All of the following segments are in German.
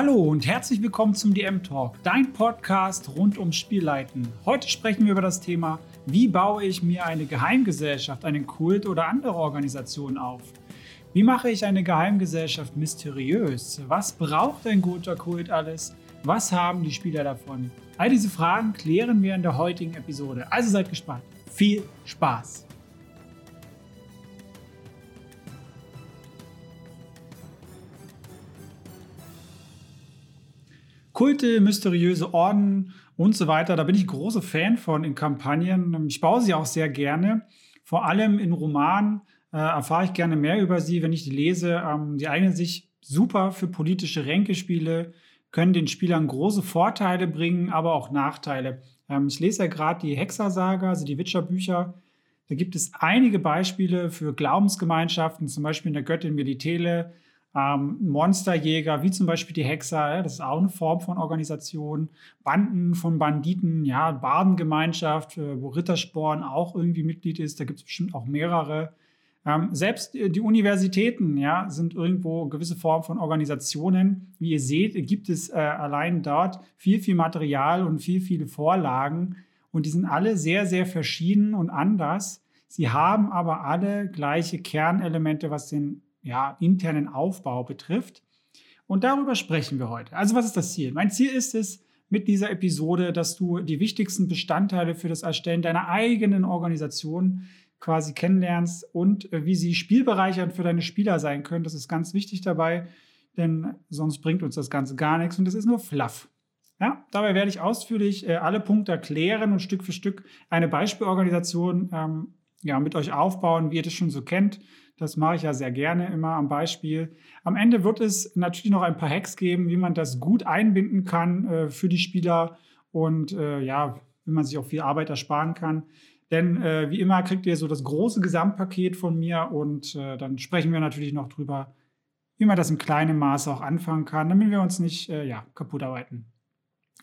Hallo und herzlich willkommen zum DM Talk, dein Podcast rund ums Spielleiten. Heute sprechen wir über das Thema, wie baue ich mir eine Geheimgesellschaft, einen Kult oder andere Organisationen auf? Wie mache ich eine Geheimgesellschaft mysteriös? Was braucht ein guter Kult alles? Was haben die Spieler davon? All diese Fragen klären wir in der heutigen Episode. Also seid gespannt. Viel Spaß! Kulte, mysteriöse Orden und so weiter. Da bin ich großer Fan von in Kampagnen. Ich baue sie auch sehr gerne. Vor allem in Romanen äh, erfahre ich gerne mehr über sie, wenn ich die lese. Ähm, die eignen sich super für politische Ränkespiele, können den Spielern große Vorteile bringen, aber auch Nachteile. Ähm, ich lese ja gerade die Hexersaga, also die Witcher-Bücher. Da gibt es einige Beispiele für Glaubensgemeinschaften, zum Beispiel in der Göttin Melitele, ähm, Monsterjäger, wie zum Beispiel die Hexer, das ist auch eine Form von Organisation, Banden von Banditen, ja, Badengemeinschaft, äh, wo Rittersporn auch irgendwie Mitglied ist, da gibt es bestimmt auch mehrere. Ähm, selbst die Universitäten ja, sind irgendwo gewisse Formen von Organisationen. Wie ihr seht, gibt es äh, allein dort viel, viel Material und viel, viele Vorlagen. Und die sind alle sehr, sehr verschieden und anders. Sie haben aber alle gleiche Kernelemente, was den ja, internen Aufbau betrifft. Und darüber sprechen wir heute. Also was ist das Ziel? Mein Ziel ist es mit dieser Episode, dass du die wichtigsten Bestandteile für das Erstellen deiner eigenen Organisation quasi kennenlernst und äh, wie sie spielbereichernd für deine Spieler sein können. Das ist ganz wichtig dabei, denn sonst bringt uns das Ganze gar nichts und das ist nur Fluff. Ja, dabei werde ich ausführlich äh, alle Punkte erklären und Stück für Stück eine Beispielorganisation ähm, ja, mit euch aufbauen, wie ihr das schon so kennt. Das mache ich ja sehr gerne immer am Beispiel. Am Ende wird es natürlich noch ein paar Hacks geben, wie man das gut einbinden kann äh, für die Spieler und äh, ja, wie man sich auch viel Arbeit ersparen kann. Denn äh, wie immer kriegt ihr so das große Gesamtpaket von mir und äh, dann sprechen wir natürlich noch drüber, wie man das im kleinen Maße auch anfangen kann, damit wir uns nicht äh, ja, kaputt arbeiten.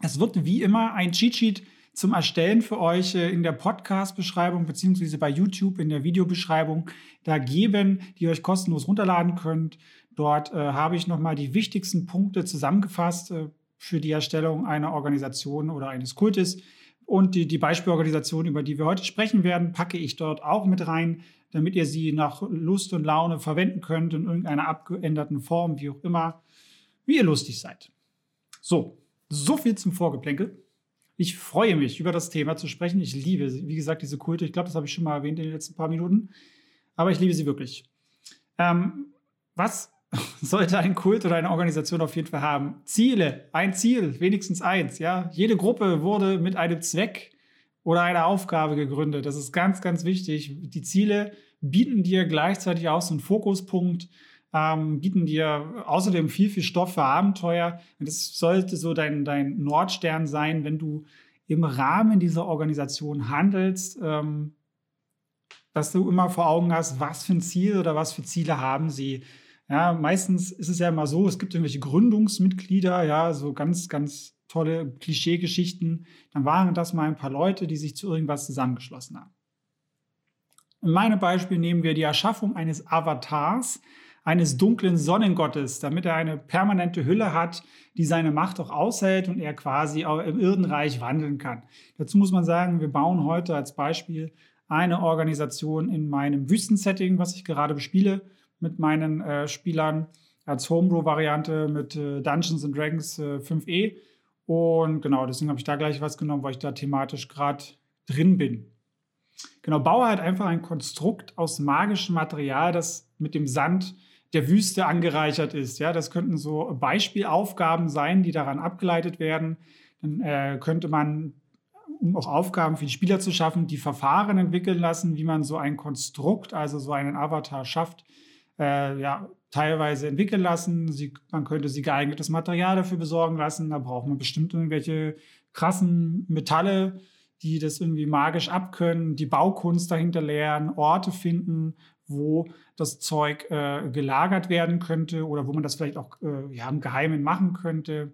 Es wird wie immer ein Cheat Sheet zum Erstellen für euch äh, in der Podcast-Beschreibung beziehungsweise bei YouTube in der Videobeschreibung da geben, die ihr euch kostenlos runterladen könnt. Dort äh, habe ich nochmal die wichtigsten Punkte zusammengefasst äh, für die Erstellung einer Organisation oder eines Kultes. Und die, die Beispielorganisation, über die wir heute sprechen werden, packe ich dort auch mit rein, damit ihr sie nach Lust und Laune verwenden könnt in irgendeiner abgeänderten Form, wie auch immer, wie ihr lustig seid. So, so viel zum Vorgeplänkel. Ich freue mich, über das Thema zu sprechen. Ich liebe, wie gesagt, diese Kulte. Ich glaube, das habe ich schon mal erwähnt in den letzten paar Minuten. Aber ich liebe sie wirklich. Ähm, was sollte ein Kult oder eine Organisation auf jeden Fall haben? Ziele, ein Ziel, wenigstens eins. Ja, jede Gruppe wurde mit einem Zweck oder einer Aufgabe gegründet. Das ist ganz, ganz wichtig. Die Ziele bieten dir gleichzeitig auch so einen Fokuspunkt, ähm, bieten dir außerdem viel, viel Stoff für Abenteuer. Und das sollte so dein, dein Nordstern sein, wenn du im Rahmen dieser Organisation handelst, ähm, dass du immer vor Augen hast, was für ein Ziel oder was für Ziele haben sie. Ja, meistens ist es ja immer so, es gibt irgendwelche Gründungsmitglieder, ja, so ganz, ganz tolle Klischeegeschichten. Dann waren das mal ein paar Leute, die sich zu irgendwas zusammengeschlossen haben. In meinem Beispiel nehmen wir die Erschaffung eines Avatars, eines dunklen Sonnengottes, damit er eine permanente Hülle hat, die seine Macht auch aushält und er quasi im Irdenreich wandeln kann. Dazu muss man sagen, wir bauen heute als Beispiel eine Organisation in meinem Wüstensetting, was ich gerade bespiele mit meinen äh, Spielern als Homebrew-Variante mit äh, Dungeons and Dragons äh, 5e. Und genau, deswegen habe ich da gleich was genommen, weil ich da thematisch gerade drin bin. Genau, baue halt einfach ein Konstrukt aus magischem Material, das mit dem Sand der Wüste angereichert ist. Ja, das könnten so Beispielaufgaben sein, die daran abgeleitet werden. Dann äh, könnte man, um auch Aufgaben für die Spieler zu schaffen, die Verfahren entwickeln lassen, wie man so ein Konstrukt, also so einen Avatar schafft, äh, ja, teilweise entwickeln lassen. Sie, man könnte sie geeignetes Material dafür besorgen lassen. Da braucht man bestimmt irgendwelche krassen Metalle, die das irgendwie magisch abkönnen, die Baukunst dahinter lernen, Orte finden, wo das Zeug äh, gelagert werden könnte oder wo man das vielleicht auch äh, ja, im Geheimen machen könnte.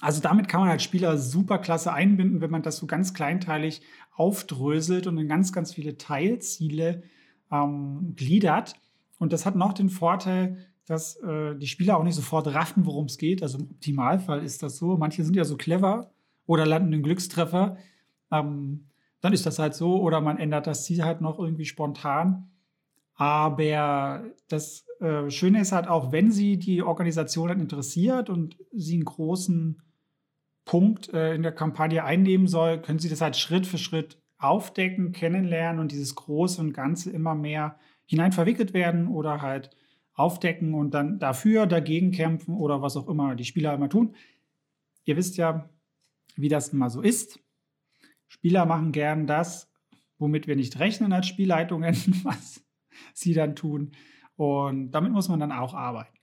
Also damit kann man als Spieler super klasse einbinden, wenn man das so ganz kleinteilig aufdröselt und in ganz, ganz viele Teilziele ähm, gliedert. Und das hat noch den Vorteil, dass äh, die Spieler auch nicht sofort raffen, worum es geht. Also im Optimalfall ist das so. Manche sind ja so clever oder landen einen Glückstreffer. Ähm, dann ist das halt so. Oder man ändert das Ziel halt noch irgendwie spontan. Aber das äh, Schöne ist halt auch, wenn sie die Organisation dann interessiert und sie einen großen Punkt äh, in der Kampagne einnehmen soll, können sie das halt Schritt für Schritt aufdecken, kennenlernen und dieses Große und Ganze immer mehr hinein verwickelt werden oder halt aufdecken und dann dafür, dagegen kämpfen oder was auch immer die Spieler immer tun. Ihr wisst ja, wie das immer so ist. Spieler machen gern das, womit wir nicht rechnen als Spielleitungen, was sie dann tun. Und damit muss man dann auch arbeiten.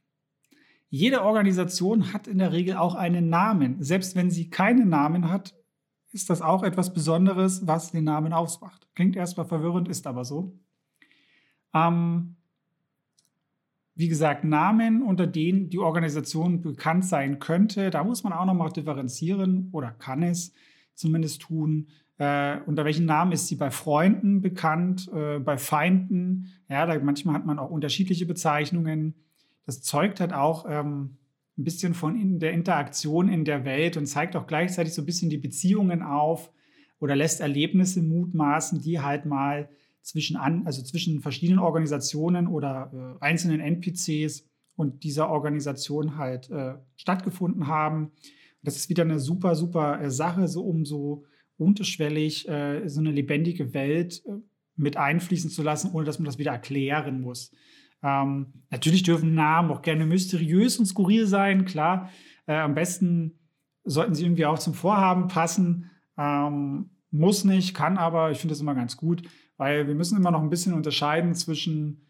Jede Organisation hat in der Regel auch einen Namen. Selbst wenn sie keinen Namen hat, ist das auch etwas Besonderes, was den Namen ausmacht. Klingt erstmal verwirrend, ist aber so. Ähm, wie gesagt, Namen, unter denen die Organisation bekannt sein könnte, da muss man auch nochmal differenzieren oder kann es zumindest tun. Äh, unter welchen Namen ist sie bei Freunden bekannt, äh, bei Feinden? Ja, da manchmal hat man auch unterschiedliche Bezeichnungen. Das zeugt halt auch ähm, ein bisschen von in der Interaktion in der Welt und zeigt auch gleichzeitig so ein bisschen die Beziehungen auf oder lässt Erlebnisse mutmaßen, die halt mal zwischen, an, also zwischen verschiedenen Organisationen oder äh, einzelnen NPCs und dieser Organisation halt äh, stattgefunden haben. Das ist wieder eine super, super äh, Sache, so um so unterschwellig äh, so eine lebendige Welt äh, mit einfließen zu lassen, ohne dass man das wieder erklären muss. Ähm, natürlich dürfen Namen auch gerne mysteriös und skurril sein, klar. Äh, am besten sollten sie irgendwie auch zum Vorhaben passen. Ähm, muss nicht, kann aber, ich finde das immer ganz gut, weil wir müssen immer noch ein bisschen unterscheiden zwischen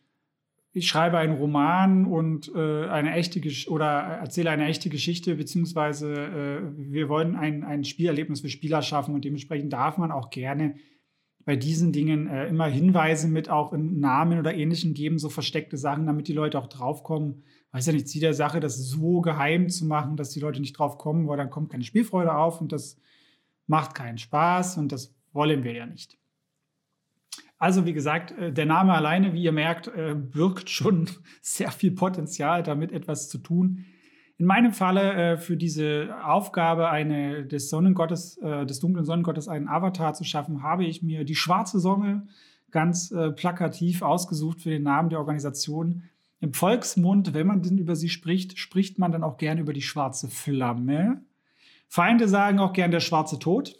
ich schreibe einen Roman und äh, eine echte Gesch oder erzähle eine echte Geschichte, beziehungsweise äh, wir wollen ein, ein Spielerlebnis für Spieler schaffen und dementsprechend darf man auch gerne bei diesen Dingen äh, immer Hinweise mit auch in Namen oder Ähnlichem geben, so versteckte Sachen, damit die Leute auch draufkommen. Weiß ja nicht, Ziel der Sache, das so geheim zu machen, dass die Leute nicht drauf kommen, weil dann kommt keine Spielfreude auf und das macht keinen Spaß und das wollen wir ja nicht. Also wie gesagt, äh, der Name alleine, wie ihr merkt, äh, birgt schon sehr viel Potenzial, damit etwas zu tun. In meinem Falle äh, für diese Aufgabe, eine des Sonnengottes, des dunklen Sonnengottes einen Avatar zu schaffen, habe ich mir die schwarze Sonne ganz plakativ ausgesucht für den Namen der Organisation. Im Volksmund, wenn man denn über sie spricht, spricht man dann auch gerne über die schwarze Flamme. Feinde sagen auch gern der schwarze Tod.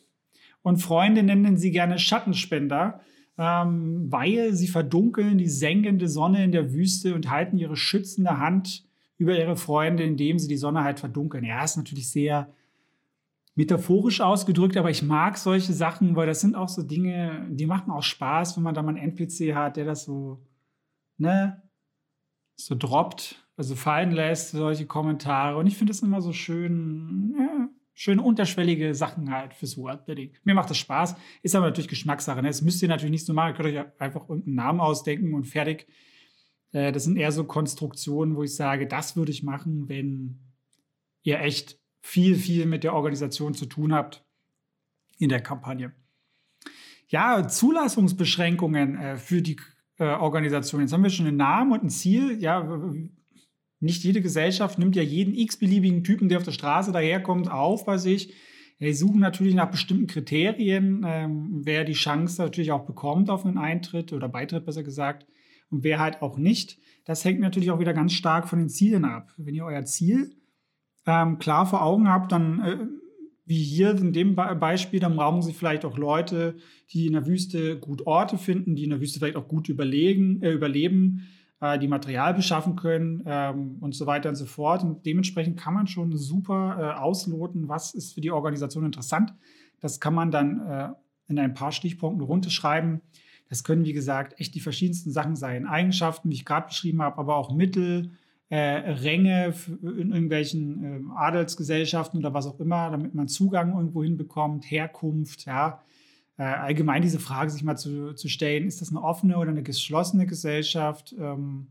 Und Freunde nennen sie gerne Schattenspender ähm, weil sie verdunkeln die senkende Sonne in der Wüste und halten ihre schützende Hand über ihre Freunde, indem sie die Sonne halt verdunkeln. Ja, ist natürlich sehr metaphorisch ausgedrückt, aber ich mag solche Sachen, weil das sind auch so Dinge, die machen auch Spaß, wenn man da mal einen NPC hat, der das so, ne, so droppt, also fallen lässt, solche Kommentare. Und ich finde das immer so schön, ja, schöne unterschwellige Sachen halt fürs Worldbuilding. Mir macht das Spaß, ist aber natürlich Geschmackssache. Ne? Das müsst ihr natürlich nicht so machen. Ihr könnt euch einfach irgendeinen Namen ausdenken und fertig. Äh, das sind eher so Konstruktionen, wo ich sage, das würde ich machen, wenn ihr echt viel, viel mit der Organisation zu tun habt in der Kampagne. Ja, Zulassungsbeschränkungen äh, für die äh, Organisation. Jetzt haben wir schon einen Namen und ein Ziel. Ja, nicht jede Gesellschaft nimmt ja jeden x-beliebigen Typen, der auf der Straße daherkommt, auf bei sich. Die suchen natürlich nach bestimmten Kriterien, ähm, wer die Chance natürlich auch bekommt auf einen Eintritt oder Beitritt besser gesagt und wer halt auch nicht. Das hängt natürlich auch wieder ganz stark von den Zielen ab. Wenn ihr euer Ziel ähm, klar vor Augen habt, dann äh, wie hier in dem Beispiel, dann brauchen sie vielleicht auch Leute, die in der Wüste gut Orte finden, die in der Wüste vielleicht auch gut überlegen, äh, überleben äh, die Material beschaffen können ähm, und so weiter und so fort. Und dementsprechend kann man schon super äh, ausloten, was ist für die Organisation interessant. Das kann man dann äh, in ein paar Stichpunkten runterschreiben. Das können, wie gesagt, echt die verschiedensten Sachen sein. Eigenschaften, wie ich gerade beschrieben habe, aber auch Mittel, äh, Ränge in irgendwelchen äh, Adelsgesellschaften oder was auch immer, damit man Zugang irgendwo hinbekommt, Herkunft, ja, äh, allgemein diese Frage sich mal zu, zu stellen, ist das eine offene oder eine geschlossene Gesellschaft? Ähm,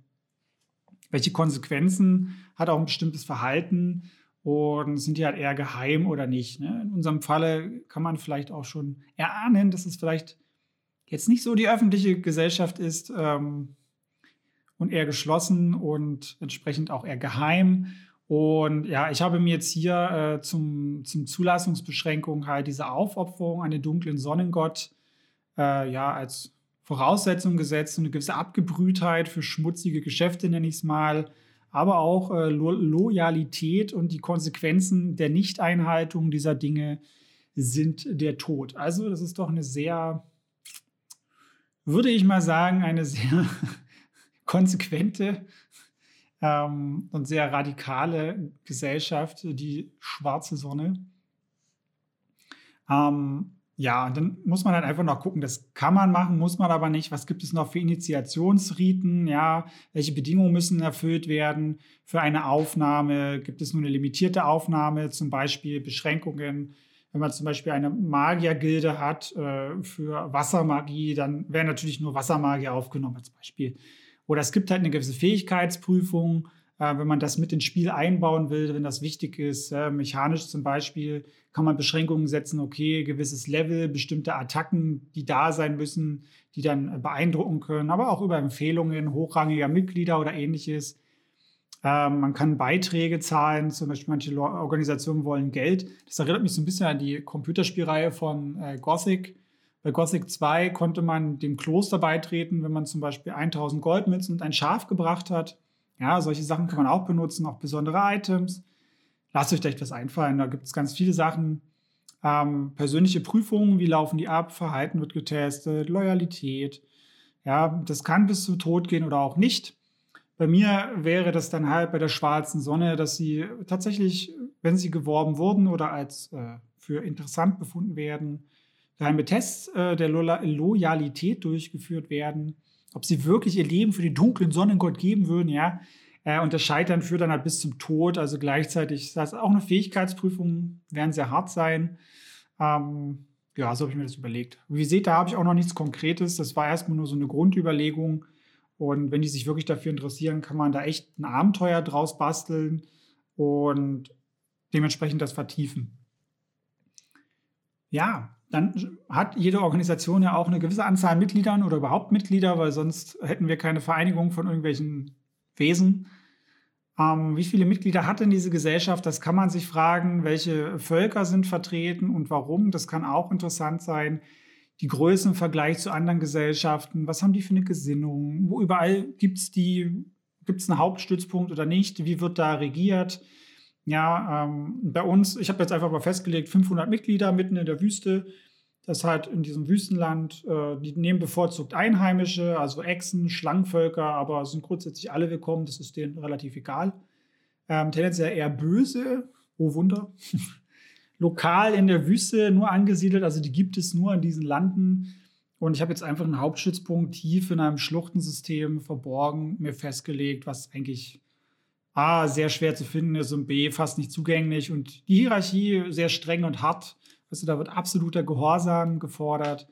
welche Konsequenzen hat auch ein bestimmtes Verhalten? Und sind die halt eher geheim oder nicht? Ne? In unserem Falle kann man vielleicht auch schon erahnen, dass es vielleicht jetzt nicht so die öffentliche Gesellschaft ist. Ähm, und eher geschlossen und entsprechend auch eher geheim. Und ja, ich habe mir jetzt hier äh, zum, zum Zulassungsbeschränkung halt diese Aufopferung an den dunklen Sonnengott äh, ja als Voraussetzung gesetzt und eine gewisse Abgebrühtheit für schmutzige Geschäfte, nenne ich es mal, aber auch äh, Lo Loyalität und die Konsequenzen der Nichteinhaltung dieser Dinge sind der Tod. Also das ist doch eine sehr, würde ich mal sagen, eine sehr konsequente ähm, und sehr radikale Gesellschaft, die schwarze Sonne. Ähm, ja, und dann muss man halt einfach noch gucken, das kann man machen, muss man aber nicht. Was gibt es noch für Initiationsriten? Ja, welche Bedingungen müssen erfüllt werden für eine Aufnahme? Gibt es nur eine limitierte Aufnahme, zum Beispiel Beschränkungen? Wenn man zum Beispiel eine Magiergilde hat äh, für Wassermagie, dann werden natürlich nur Wassermagier aufgenommen als Beispiel. Oder es gibt halt eine gewisse Fähigkeitsprüfung, äh, wenn man das mit ins Spiel einbauen will, wenn das wichtig ist. Äh, mechanisch zum Beispiel kann man Beschränkungen setzen, okay, gewisses Level, bestimmte Attacken, die da sein müssen, die dann beeindrucken können, aber auch über Empfehlungen hochrangiger Mitglieder oder ähnliches. Ähm, man kann Beiträge zahlen, zum Beispiel manche Organisationen wollen Geld. Das erinnert mich so ein bisschen an die Computerspielreihe von äh, Gothic bei Gothic 2 konnte man dem Kloster beitreten, wenn man zum Beispiel 1000 Goldmünzen und ein Schaf gebracht hat. Ja, solche Sachen kann man auch benutzen, auch besondere Items. Lasst euch da etwas einfallen, da gibt es ganz viele Sachen. Ähm, persönliche Prüfungen, wie laufen die ab, Verhalten wird getestet, Loyalität. Ja, das kann bis zum Tod gehen oder auch nicht. Bei mir wäre das dann halt bei der schwarzen Sonne, dass sie tatsächlich, wenn sie geworben wurden oder als äh, für interessant befunden werden, geheime Tests äh, der Lo Loyalität durchgeführt werden, ob sie wirklich ihr Leben für den dunklen Sonnengott geben würden, ja. Äh, und das Scheitern führt dann halt bis zum Tod. Also gleichzeitig, das heißt auch eine Fähigkeitsprüfung, werden sehr hart sein. Ähm, ja, so habe ich mir das überlegt. Wie ihr seht, da habe ich auch noch nichts Konkretes. Das war erstmal nur so eine Grundüberlegung. Und wenn die sich wirklich dafür interessieren, kann man da echt ein Abenteuer draus basteln und dementsprechend das vertiefen. Ja, dann hat jede Organisation ja auch eine gewisse Anzahl Mitgliedern oder überhaupt Mitglieder, weil sonst hätten wir keine Vereinigung von irgendwelchen Wesen. Ähm, wie viele Mitglieder hat denn diese Gesellschaft? Das kann man sich fragen. Welche Völker sind vertreten und warum? Das kann auch interessant sein. Die Größe im Vergleich zu anderen Gesellschaften. Was haben die für eine Gesinnung? Wo überall gibt es die? Gibt es einen Hauptstützpunkt oder nicht? Wie wird da regiert? Ja, ähm, bei uns, ich habe jetzt einfach mal festgelegt, 500 Mitglieder mitten in der Wüste. Das halt in diesem Wüstenland, äh, die nehmen bevorzugt Einheimische, also Echsen, Schlangenvölker, aber sind grundsätzlich alle willkommen, das ist denen relativ egal. Ähm, tendenziell eher böse, oh Wunder. Lokal in der Wüste nur angesiedelt, also die gibt es nur an diesen Landen. Und ich habe jetzt einfach einen Hauptstützpunkt tief in einem Schluchtensystem verborgen, mir festgelegt, was eigentlich A, sehr schwer zu finden ist und B, fast nicht zugänglich und die Hierarchie sehr streng und hart. Also da wird absoluter Gehorsam gefordert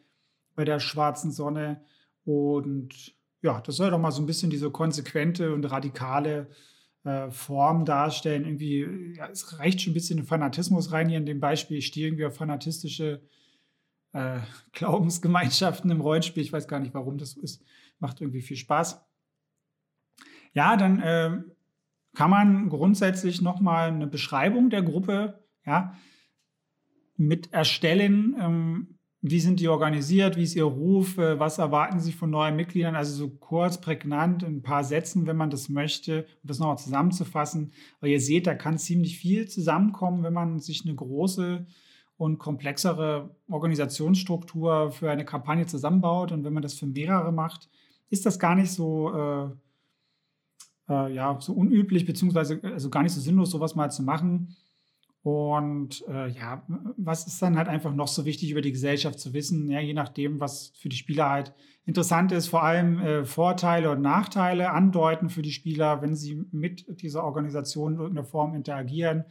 bei der schwarzen Sonne und ja, das soll doch mal so ein bisschen diese konsequente und radikale äh, Form darstellen. Irgendwie, ja, es reicht schon ein bisschen Fanatismus rein hier in dem Beispiel. Ich stehe irgendwie auf fanatistische äh, Glaubensgemeinschaften im Rollenspiel. Ich weiß gar nicht, warum das so ist. Macht irgendwie viel Spaß. Ja, dann äh, kann man grundsätzlich nochmal eine Beschreibung der Gruppe ja, mit erstellen. Ähm, wie sind die organisiert? Wie ist ihr Ruf? Äh, was erwarten sie von neuen Mitgliedern? Also so kurz, prägnant, in ein paar Sätzen, wenn man das möchte, um das nochmal zusammenzufassen. Aber ihr seht, da kann ziemlich viel zusammenkommen, wenn man sich eine große und komplexere Organisationsstruktur für eine Kampagne zusammenbaut. Und wenn man das für mehrere macht, ist das gar nicht so äh, äh, ja, so unüblich, beziehungsweise also gar nicht so sinnlos, sowas mal zu machen. Und äh, ja, was ist dann halt einfach noch so wichtig über die Gesellschaft zu wissen? Ja, je nachdem, was für die Spieler halt interessant ist, vor allem äh, Vorteile und Nachteile andeuten für die Spieler, wenn sie mit dieser Organisation in irgendeiner Form interagieren,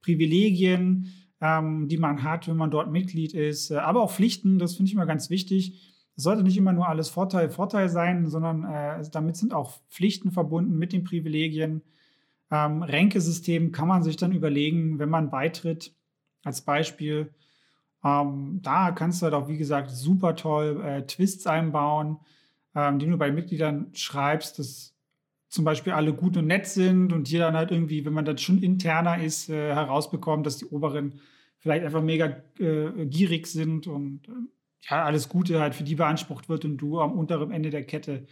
Privilegien, ähm, die man hat, wenn man dort Mitglied ist, äh, aber auch Pflichten, das finde ich immer ganz wichtig sollte nicht immer nur alles Vorteil, Vorteil sein, sondern äh, damit sind auch Pflichten verbunden mit den Privilegien. Ähm, Ränkesystem kann man sich dann überlegen, wenn man beitritt, als Beispiel. Ähm, da kannst du halt auch, wie gesagt, super toll äh, Twists einbauen, ähm, die du bei Mitgliedern schreibst. Das zum Beispiel alle gut und nett sind und hier dann halt irgendwie, wenn man dann schon interner ist, äh, herausbekommt, dass die Oberen vielleicht einfach mega äh, gierig sind und äh, ja, alles Gute halt für die beansprucht wird und du am unteren Ende der Kette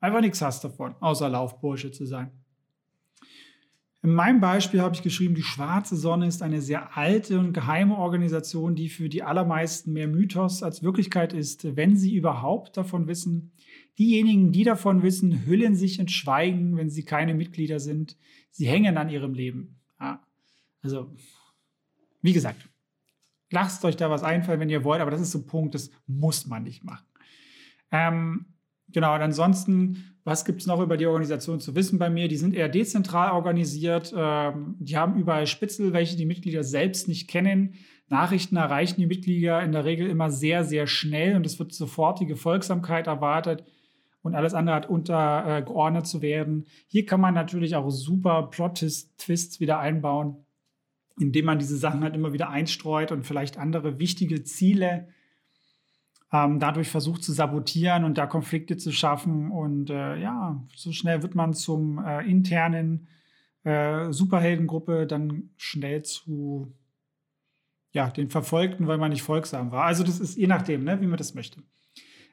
einfach nichts hast davon, außer Laufbursche zu sein. In meinem Beispiel habe ich geschrieben, die Schwarze Sonne ist eine sehr alte und geheime Organisation, die für die allermeisten mehr Mythos als Wirklichkeit ist, wenn sie überhaupt davon wissen. Diejenigen, die davon wissen, hüllen sich in Schweigen, wenn sie keine Mitglieder sind. Sie hängen an ihrem Leben. Ja, also, wie gesagt, lasst euch da was einfallen, wenn ihr wollt, aber das ist so ein Punkt, das muss man nicht machen. Ähm, genau, und ansonsten was gibt es noch über die Organisation zu wissen bei mir? Die sind eher dezentral organisiert. Ähm, die haben überall Spitzel, welche die Mitglieder selbst nicht kennen. Nachrichten erreichen die Mitglieder in der Regel immer sehr, sehr schnell und es wird sofortige Folgsamkeit erwartet und alles andere hat untergeordnet äh, zu werden. Hier kann man natürlich auch super Plot-Twists wieder einbauen, indem man diese Sachen halt immer wieder einstreut und vielleicht andere wichtige Ziele ähm, dadurch versucht zu sabotieren und da Konflikte zu schaffen. Und äh, ja, so schnell wird man zum äh, internen äh, Superheldengruppe dann schnell zu ja, den Verfolgten, weil man nicht folgsam war. Also das ist je nachdem, ne, wie man das möchte.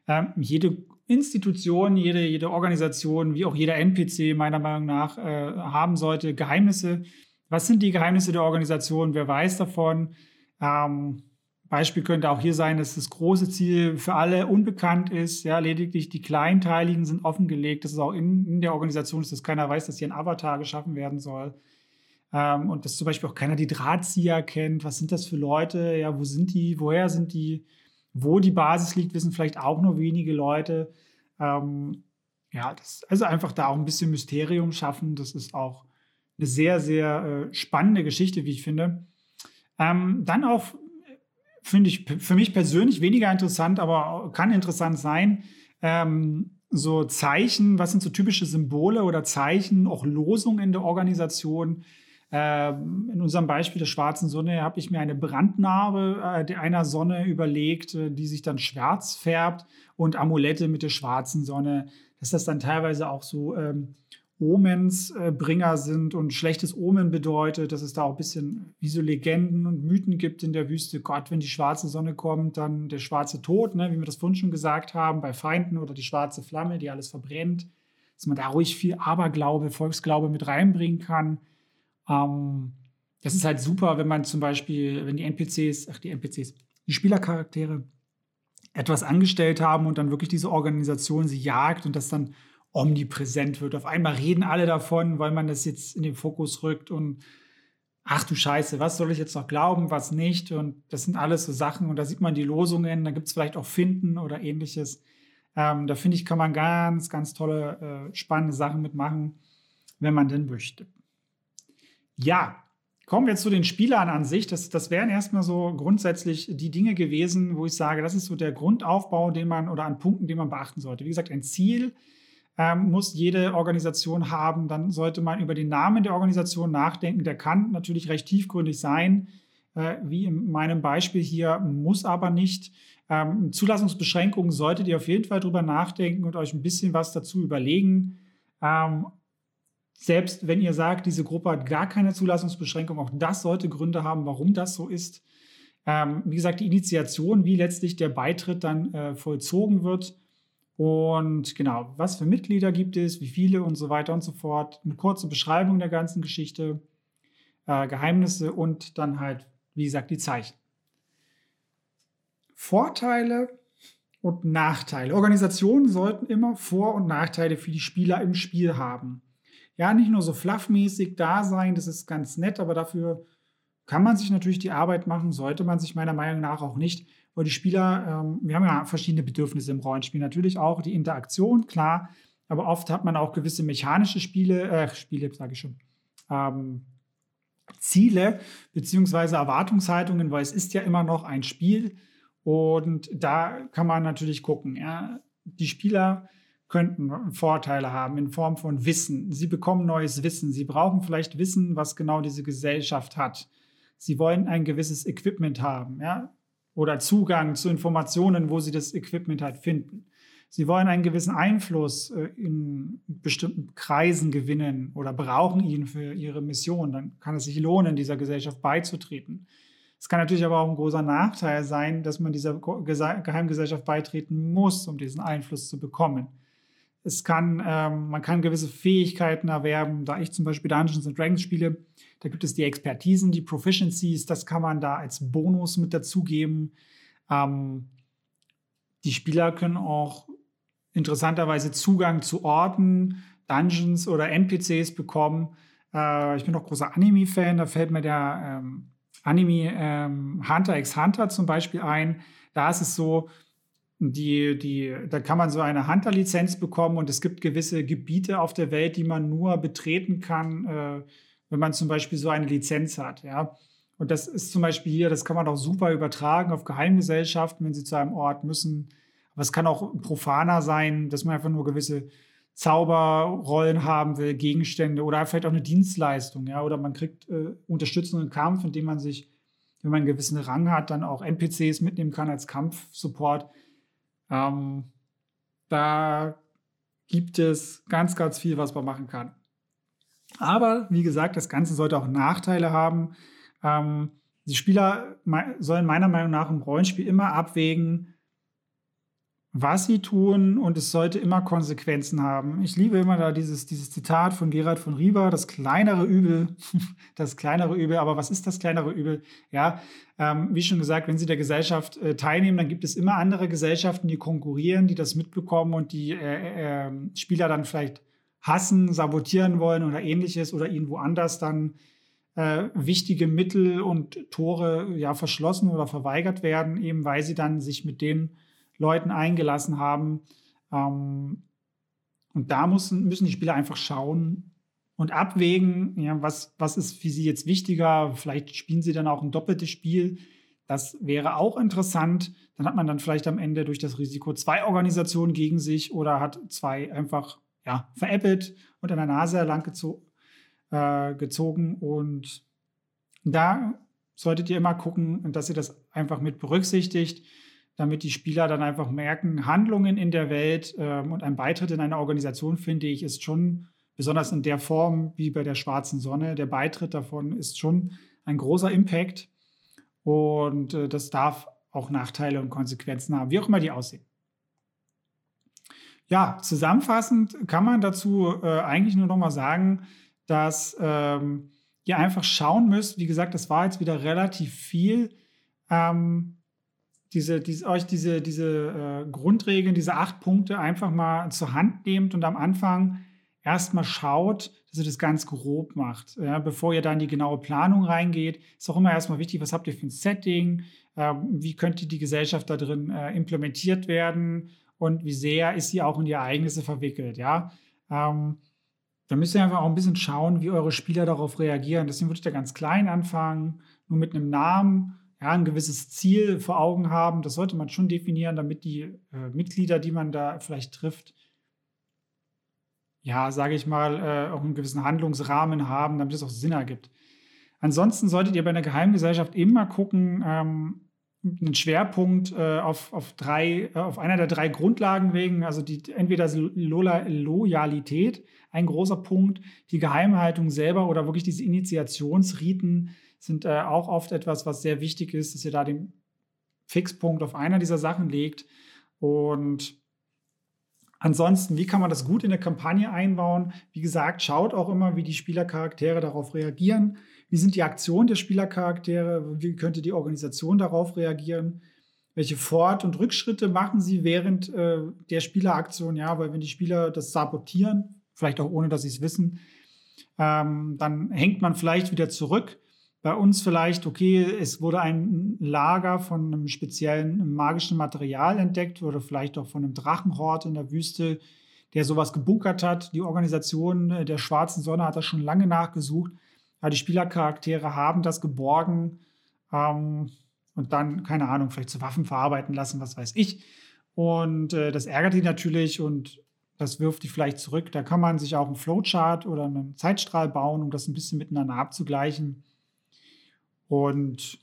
Ähm, jede Institution, jede, jede Organisation, wie auch jeder NPC meiner Meinung nach äh, haben sollte Geheimnisse. Was sind die Geheimnisse der Organisation? Wer weiß davon? Ähm, Beispiel könnte auch hier sein, dass das große Ziel für alle unbekannt ist. Ja, lediglich die kleinteiligen sind offengelegt. Das ist auch in, in der Organisation, dass keiner weiß, dass hier ein Avatar geschaffen werden soll. Ähm, und dass zum Beispiel auch keiner die Drahtzieher kennt. Was sind das für Leute? Ja, wo sind die? Woher sind die? Wo die Basis liegt, wissen vielleicht auch nur wenige Leute. Ähm, ja, das, also einfach da auch ein bisschen Mysterium schaffen. Das ist auch eine sehr, sehr äh, spannende Geschichte, wie ich finde. Ähm, dann auch finde ich für mich persönlich weniger interessant, aber kann interessant sein. Ähm, so Zeichen, was sind so typische Symbole oder Zeichen, auch Losungen in der Organisation. Ähm, in unserem Beispiel der schwarzen Sonne habe ich mir eine Brandnarbe äh, einer Sonne überlegt, äh, die sich dann schwarz färbt und Amulette mit der schwarzen Sonne, dass das dann teilweise auch so ähm, Omensbringer sind und schlechtes Omen bedeutet, dass es da auch ein bisschen wie so Legenden und Mythen gibt in der Wüste. Gott, wenn die schwarze Sonne kommt, dann der schwarze Tod, ne, wie wir das vorhin schon gesagt haben, bei Feinden oder die schwarze Flamme, die alles verbrennt. Dass man da ruhig viel Aberglaube, Volksglaube mit reinbringen kann. Ähm, das ist halt super, wenn man zum Beispiel, wenn die NPCs, ach die NPCs, die Spielercharaktere etwas angestellt haben und dann wirklich diese Organisation sie jagt und das dann omnipräsent wird. Auf einmal reden alle davon, weil man das jetzt in den Fokus rückt und ach du Scheiße, was soll ich jetzt noch glauben, was nicht? Und das sind alles so Sachen und da sieht man die Losungen, da gibt es vielleicht auch Finden oder ähnliches. Ähm, da finde ich, kann man ganz, ganz tolle, äh, spannende Sachen mitmachen, wenn man denn möchte. Ja, kommen wir zu den Spielern an sich. Das, das wären erstmal so grundsätzlich die Dinge gewesen, wo ich sage, das ist so der Grundaufbau, den man oder an Punkten, den man beachten sollte. Wie gesagt, ein Ziel ähm, muss jede Organisation haben. Dann sollte man über den Namen der Organisation nachdenken. Der kann natürlich recht tiefgründig sein, äh, wie in meinem Beispiel hier, muss aber nicht. Ähm, Zulassungsbeschränkungen solltet ihr auf jeden Fall drüber nachdenken und euch ein bisschen was dazu überlegen. Ähm, selbst wenn ihr sagt, diese Gruppe hat gar keine Zulassungsbeschränkung, auch das sollte Gründe haben, warum das so ist. Wie gesagt, die Initiation, wie letztlich der Beitritt dann äh, vollzogen wird, und genau, was für Mitglieder gibt es, wie viele und so weiter und so fort. Eine kurze Beschreibung der ganzen Geschichte, äh, Geheimnisse und dann halt, wie gesagt, die Zeichen. Vorteile und Nachteile. Organisationen sollten immer Vor- und Nachteile für die Spieler im Spiel haben. Ja, nicht nur so fluffmäßig da sein, das ist ganz nett, aber dafür kann man sich natürlich die Arbeit machen, sollte man sich meiner Meinung nach auch nicht, weil die Spieler, ähm, wir haben ja verschiedene Bedürfnisse im Rollenspiel, natürlich auch die Interaktion, klar, aber oft hat man auch gewisse mechanische Spiele, äh, Spiele, sage ich schon, ähm, Ziele beziehungsweise Erwartungshaltungen, weil es ist ja immer noch ein Spiel und da kann man natürlich gucken. Ja, die Spieler könnten Vorteile haben in Form von Wissen. Sie bekommen neues Wissen. Sie brauchen vielleicht Wissen, was genau diese Gesellschaft hat. Sie wollen ein gewisses Equipment haben, ja, oder Zugang zu Informationen, wo sie das Equipment halt finden. Sie wollen einen gewissen Einfluss äh, in bestimmten Kreisen gewinnen oder brauchen ihn für ihre Mission. Dann kann es sich lohnen, dieser Gesellschaft beizutreten. Es kann natürlich aber auch ein großer Nachteil sein, dass man dieser Geheimgesellschaft beitreten muss, um diesen Einfluss zu bekommen. Es kann, ähm, man kann gewisse Fähigkeiten erwerben. Da ich zum Beispiel Dungeons Dragons spiele, da gibt es die Expertisen, die Proficiencies, das kann man da als Bonus mit dazugeben. Ähm, die Spieler können auch interessanterweise Zugang zu Orten, Dungeons oder NPCs bekommen. Äh, ich bin auch großer Anime-Fan, da fällt mir der ähm, Anime ähm, Hunter x Hunter zum Beispiel ein. Da ist es so, die, die, da kann man so eine Hunter-Lizenz bekommen und es gibt gewisse Gebiete auf der Welt, die man nur betreten kann, äh, wenn man zum Beispiel so eine Lizenz hat. Ja? Und das ist zum Beispiel hier, das kann man auch super übertragen auf Geheimgesellschaften, wenn sie zu einem Ort müssen. Aber es kann auch profaner sein, dass man einfach nur gewisse Zauberrollen haben will, Gegenstände oder vielleicht auch eine Dienstleistung, ja, oder man kriegt äh, Unterstützung im Kampf, indem man sich, wenn man einen gewissen Rang hat, dann auch NPCs mitnehmen kann als Kampfsupport. Ähm, da gibt es ganz, ganz viel, was man machen kann. Aber wie gesagt, das Ganze sollte auch Nachteile haben. Ähm, die Spieler sollen meiner Meinung nach im Rollenspiel immer abwägen, was sie tun und es sollte immer Konsequenzen haben. Ich liebe immer da dieses, dieses Zitat von Gerhard von Riva, das kleinere Übel, das kleinere Übel, aber was ist das kleinere Übel? Ja, ähm, wie schon gesagt, wenn Sie der Gesellschaft äh, teilnehmen, dann gibt es immer andere Gesellschaften, die konkurrieren, die das mitbekommen und die äh, äh, Spieler dann vielleicht hassen, sabotieren wollen oder ähnliches oder ihnen woanders dann äh, wichtige Mittel und Tore ja verschlossen oder verweigert werden, eben weil sie dann sich mit den Leuten eingelassen haben. Ähm, und da müssen, müssen die Spieler einfach schauen und abwägen, ja, was, was ist für sie jetzt wichtiger. Vielleicht spielen sie dann auch ein doppeltes Spiel. Das wäre auch interessant. Dann hat man dann vielleicht am Ende durch das Risiko zwei Organisationen gegen sich oder hat zwei einfach ja, veräppelt und an der Nase lang gezo äh, gezogen. Und da solltet ihr immer gucken, dass ihr das einfach mit berücksichtigt damit die Spieler dann einfach merken, Handlungen in der Welt ähm, und ein Beitritt in eine Organisation, finde ich, ist schon, besonders in der Form wie bei der Schwarzen Sonne, der Beitritt davon ist schon ein großer Impact und äh, das darf auch Nachteile und Konsequenzen haben, wie auch immer die aussehen. Ja, zusammenfassend kann man dazu äh, eigentlich nur noch mal sagen, dass ähm, ihr einfach schauen müsst, wie gesagt, das war jetzt wieder relativ viel, ähm, diese, diese, euch diese, diese äh, Grundregeln, diese acht Punkte einfach mal zur Hand nehmt und am Anfang erstmal schaut, dass ihr das ganz grob macht. Ja, bevor ihr dann in die genaue Planung reingeht, ist auch immer erstmal wichtig, was habt ihr für ein Setting, äh, wie könnte die Gesellschaft da drin äh, implementiert werden und wie sehr ist sie auch in die Ereignisse verwickelt. Ja? Ähm, da müsst ihr einfach auch ein bisschen schauen, wie eure Spieler darauf reagieren. Deswegen würde ich da ganz klein anfangen, nur mit einem Namen ja, ein gewisses Ziel vor Augen haben. Das sollte man schon definieren, damit die äh, Mitglieder, die man da vielleicht trifft, ja, sage ich mal, äh, auch einen gewissen Handlungsrahmen haben, damit es auch Sinn ergibt. Ansonsten solltet ihr bei einer Geheimgesellschaft immer gucken, ähm, einen Schwerpunkt äh, auf, auf, drei, äh, auf einer der drei Grundlagen legen, also die, entweder Loyalität, ein großer Punkt, die Geheimhaltung selber oder wirklich diese Initiationsriten, sind äh, auch oft etwas, was sehr wichtig ist, dass ihr da den Fixpunkt auf einer dieser Sachen legt. Und ansonsten, wie kann man das gut in der Kampagne einbauen? Wie gesagt, schaut auch immer, wie die Spielercharaktere darauf reagieren. Wie sind die Aktionen der Spielercharaktere? Wie könnte die Organisation darauf reagieren? Welche Fort- und Rückschritte machen sie während äh, der Spieleraktion? Ja, weil wenn die Spieler das sabotieren, vielleicht auch ohne, dass sie es wissen, ähm, dann hängt man vielleicht wieder zurück bei uns vielleicht, okay, es wurde ein Lager von einem speziellen magischen Material entdeckt oder vielleicht auch von einem Drachenhort in der Wüste, der sowas gebunkert hat. Die Organisation äh, der Schwarzen Sonne hat das schon lange nachgesucht. Aber die Spielercharaktere haben das geborgen ähm, und dann, keine Ahnung, vielleicht zu Waffen verarbeiten lassen, was weiß ich. Und äh, das ärgert die natürlich und das wirft die vielleicht zurück. Da kann man sich auch einen Flowchart oder einen Zeitstrahl bauen, um das ein bisschen miteinander abzugleichen. Und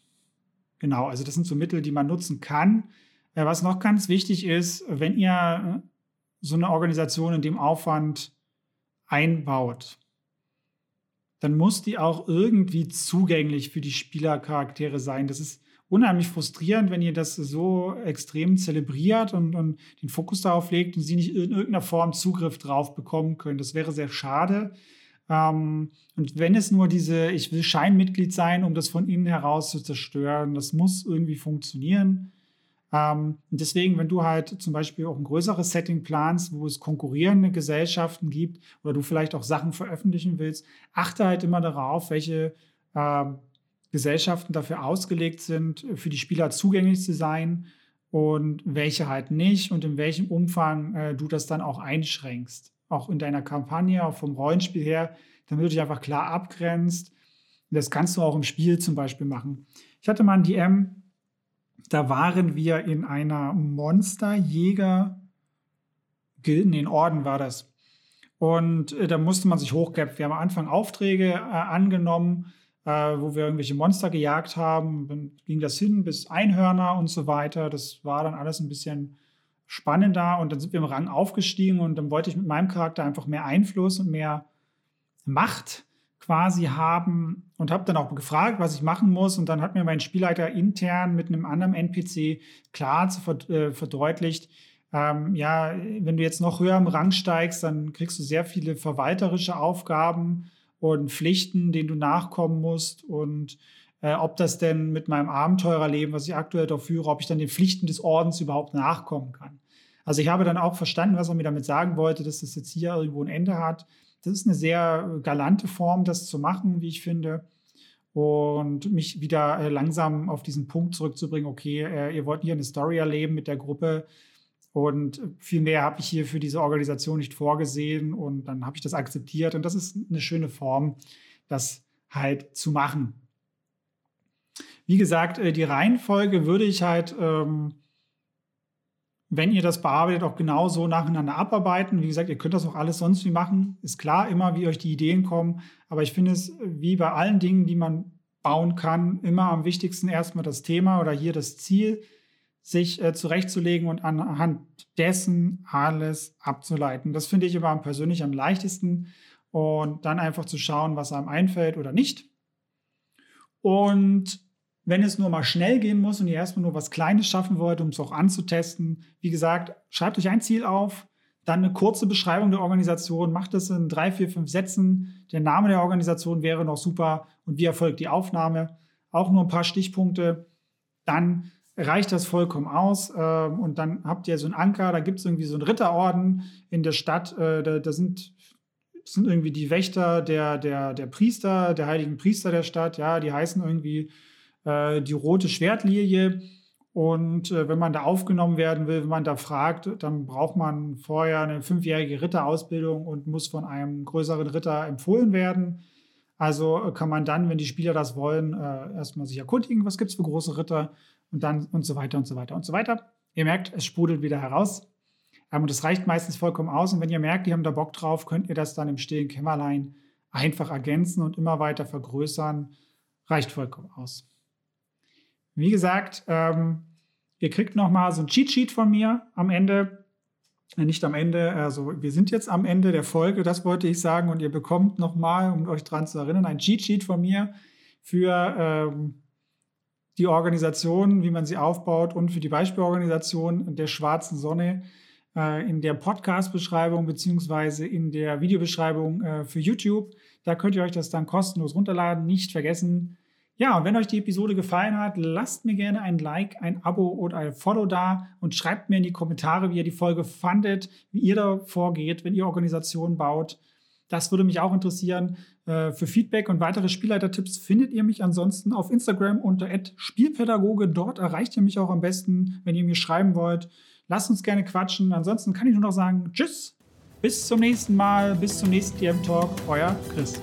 genau, also das sind so Mittel, die man nutzen kann. Äh, was noch ganz wichtig ist, wenn ihr so eine Organisation in dem Aufwand einbaut, dann muss die auch irgendwie zugänglich für die Spielercharaktere sein. Das ist unheimlich frustrierend, wenn ihr das so extrem zelebriert und, und den Fokus darauf legt und sie nicht in irgendeiner Form Zugriff drauf bekommen können. Das wäre sehr schade. Ähm, und wenn es nur diese, ich will Scheinmitglied sein, um das von innen heraus zu zerstören, das muss irgendwie funktionieren. Ähm, und deswegen, wenn du halt zum Beispiel auch ein größeres Setting planst, wo es konkurrierende Gesellschaften gibt oder du vielleicht auch Sachen veröffentlichen willst, achte halt immer darauf, welche äh, Gesellschaften dafür ausgelegt sind, für die Spieler zugänglich zu sein und welche halt nicht und in welchem Umfang äh, du das dann auch einschränkst. Auch in deiner Kampagne, auch vom Rollenspiel her, damit du dich einfach klar abgrenzt. Das kannst du auch im Spiel zum Beispiel machen. Ich hatte mal ein DM, da waren wir in einer Monsterjäger Gilden, in Orden war das. Und äh, da musste man sich hochkämpfen. Wir haben am Anfang Aufträge äh, angenommen, äh, wo wir irgendwelche Monster gejagt haben. Dann ging das hin bis Einhörner und so weiter. Das war dann alles ein bisschen spannender. Und dann sind wir im Rang aufgestiegen und dann wollte ich mit meinem Charakter einfach mehr Einfluss und mehr Macht quasi haben und habe dann auch gefragt, was ich machen muss. Und dann hat mir mein Spielleiter intern mit einem anderen NPC klar äh, verdeutlicht, ähm, ja, wenn du jetzt noch höher im Rang steigst, dann kriegst du sehr viele verwalterische Aufgaben und Pflichten, denen du nachkommen musst. Und äh, ob das denn mit meinem Abenteurerleben, was ich aktuell doch führe, ob ich dann den Pflichten des Ordens überhaupt nachkommen kann. Also ich habe dann auch verstanden, was er mir damit sagen wollte, dass das jetzt hier irgendwo ein Ende hat. Das ist eine sehr galante Form, das zu machen, wie ich finde. Und mich wieder äh, langsam auf diesen Punkt zurückzubringen, okay, äh, ihr wollt hier eine Story erleben mit der Gruppe. Und viel mehr habe ich hier für diese Organisation nicht vorgesehen. Und dann habe ich das akzeptiert. Und das ist eine schöne Form, das halt zu machen. Wie gesagt, äh, die Reihenfolge würde ich halt ähm, wenn ihr das bearbeitet, auch genauso nacheinander abarbeiten. Wie gesagt, ihr könnt das auch alles sonst wie machen. Ist klar immer, wie euch die Ideen kommen. Aber ich finde es wie bei allen Dingen, die man bauen kann, immer am wichtigsten erstmal das Thema oder hier das Ziel, sich äh, zurechtzulegen und anhand dessen alles abzuleiten. Das finde ich immer persönlich am leichtesten. Und dann einfach zu schauen, was einem einfällt oder nicht. Und wenn es nur mal schnell gehen muss und ihr erstmal nur was Kleines schaffen wollt, um es auch anzutesten, wie gesagt, schreibt euch ein Ziel auf, dann eine kurze Beschreibung der Organisation, macht es in drei, vier, fünf Sätzen. Der Name der Organisation wäre noch super und wie erfolgt die Aufnahme. Auch nur ein paar Stichpunkte. Dann reicht das vollkommen aus. Ähm, und dann habt ihr so einen Anker, da gibt es irgendwie so einen Ritterorden in der Stadt. Äh, da, da sind, sind irgendwie die Wächter der, der, der Priester, der heiligen Priester der Stadt. Ja, die heißen irgendwie äh, die rote Schwertlilie. Und äh, wenn man da aufgenommen werden will, wenn man da fragt, dann braucht man vorher eine fünfjährige Ritterausbildung und muss von einem größeren Ritter empfohlen werden. Also äh, kann man dann, wenn die Spieler das wollen, äh, erstmal sich erkundigen, was gibt es für große Ritter und dann und so weiter und so weiter und so weiter. Ihr merkt, es sprudelt wieder heraus. Ähm, und das reicht meistens vollkommen aus. Und wenn ihr merkt, die haben da Bock drauf, könnt ihr das dann im stillen Kämmerlein einfach ergänzen und immer weiter vergrößern. Reicht vollkommen aus. Wie gesagt, ähm, ihr kriegt nochmal so ein Cheat Sheet von mir am Ende. Äh, nicht am Ende, also wir sind jetzt am Ende der Folge, das wollte ich sagen. Und ihr bekommt nochmal, um euch daran zu erinnern, ein Cheat Sheet von mir für ähm, die Organisation, wie man sie aufbaut und für die Beispielorganisation der Schwarzen Sonne äh, in der Podcast-Beschreibung beziehungsweise in der Videobeschreibung äh, für YouTube. Da könnt ihr euch das dann kostenlos runterladen. Nicht vergessen, ja, und wenn euch die Episode gefallen hat, lasst mir gerne ein Like, ein Abo oder ein Follow da und schreibt mir in die Kommentare, wie ihr die Folge fandet, wie ihr da vorgeht, wenn ihr Organisationen baut. Das würde mich auch interessieren. Äh, für Feedback und weitere Spielleitertipps findet ihr mich ansonsten auf Instagram unter Spielpädagoge. Dort erreicht ihr mich auch am besten, wenn ihr mir schreiben wollt. Lasst uns gerne quatschen. Ansonsten kann ich nur noch sagen, tschüss, bis zum nächsten Mal, bis zum nächsten TM Talk. Euer Chris.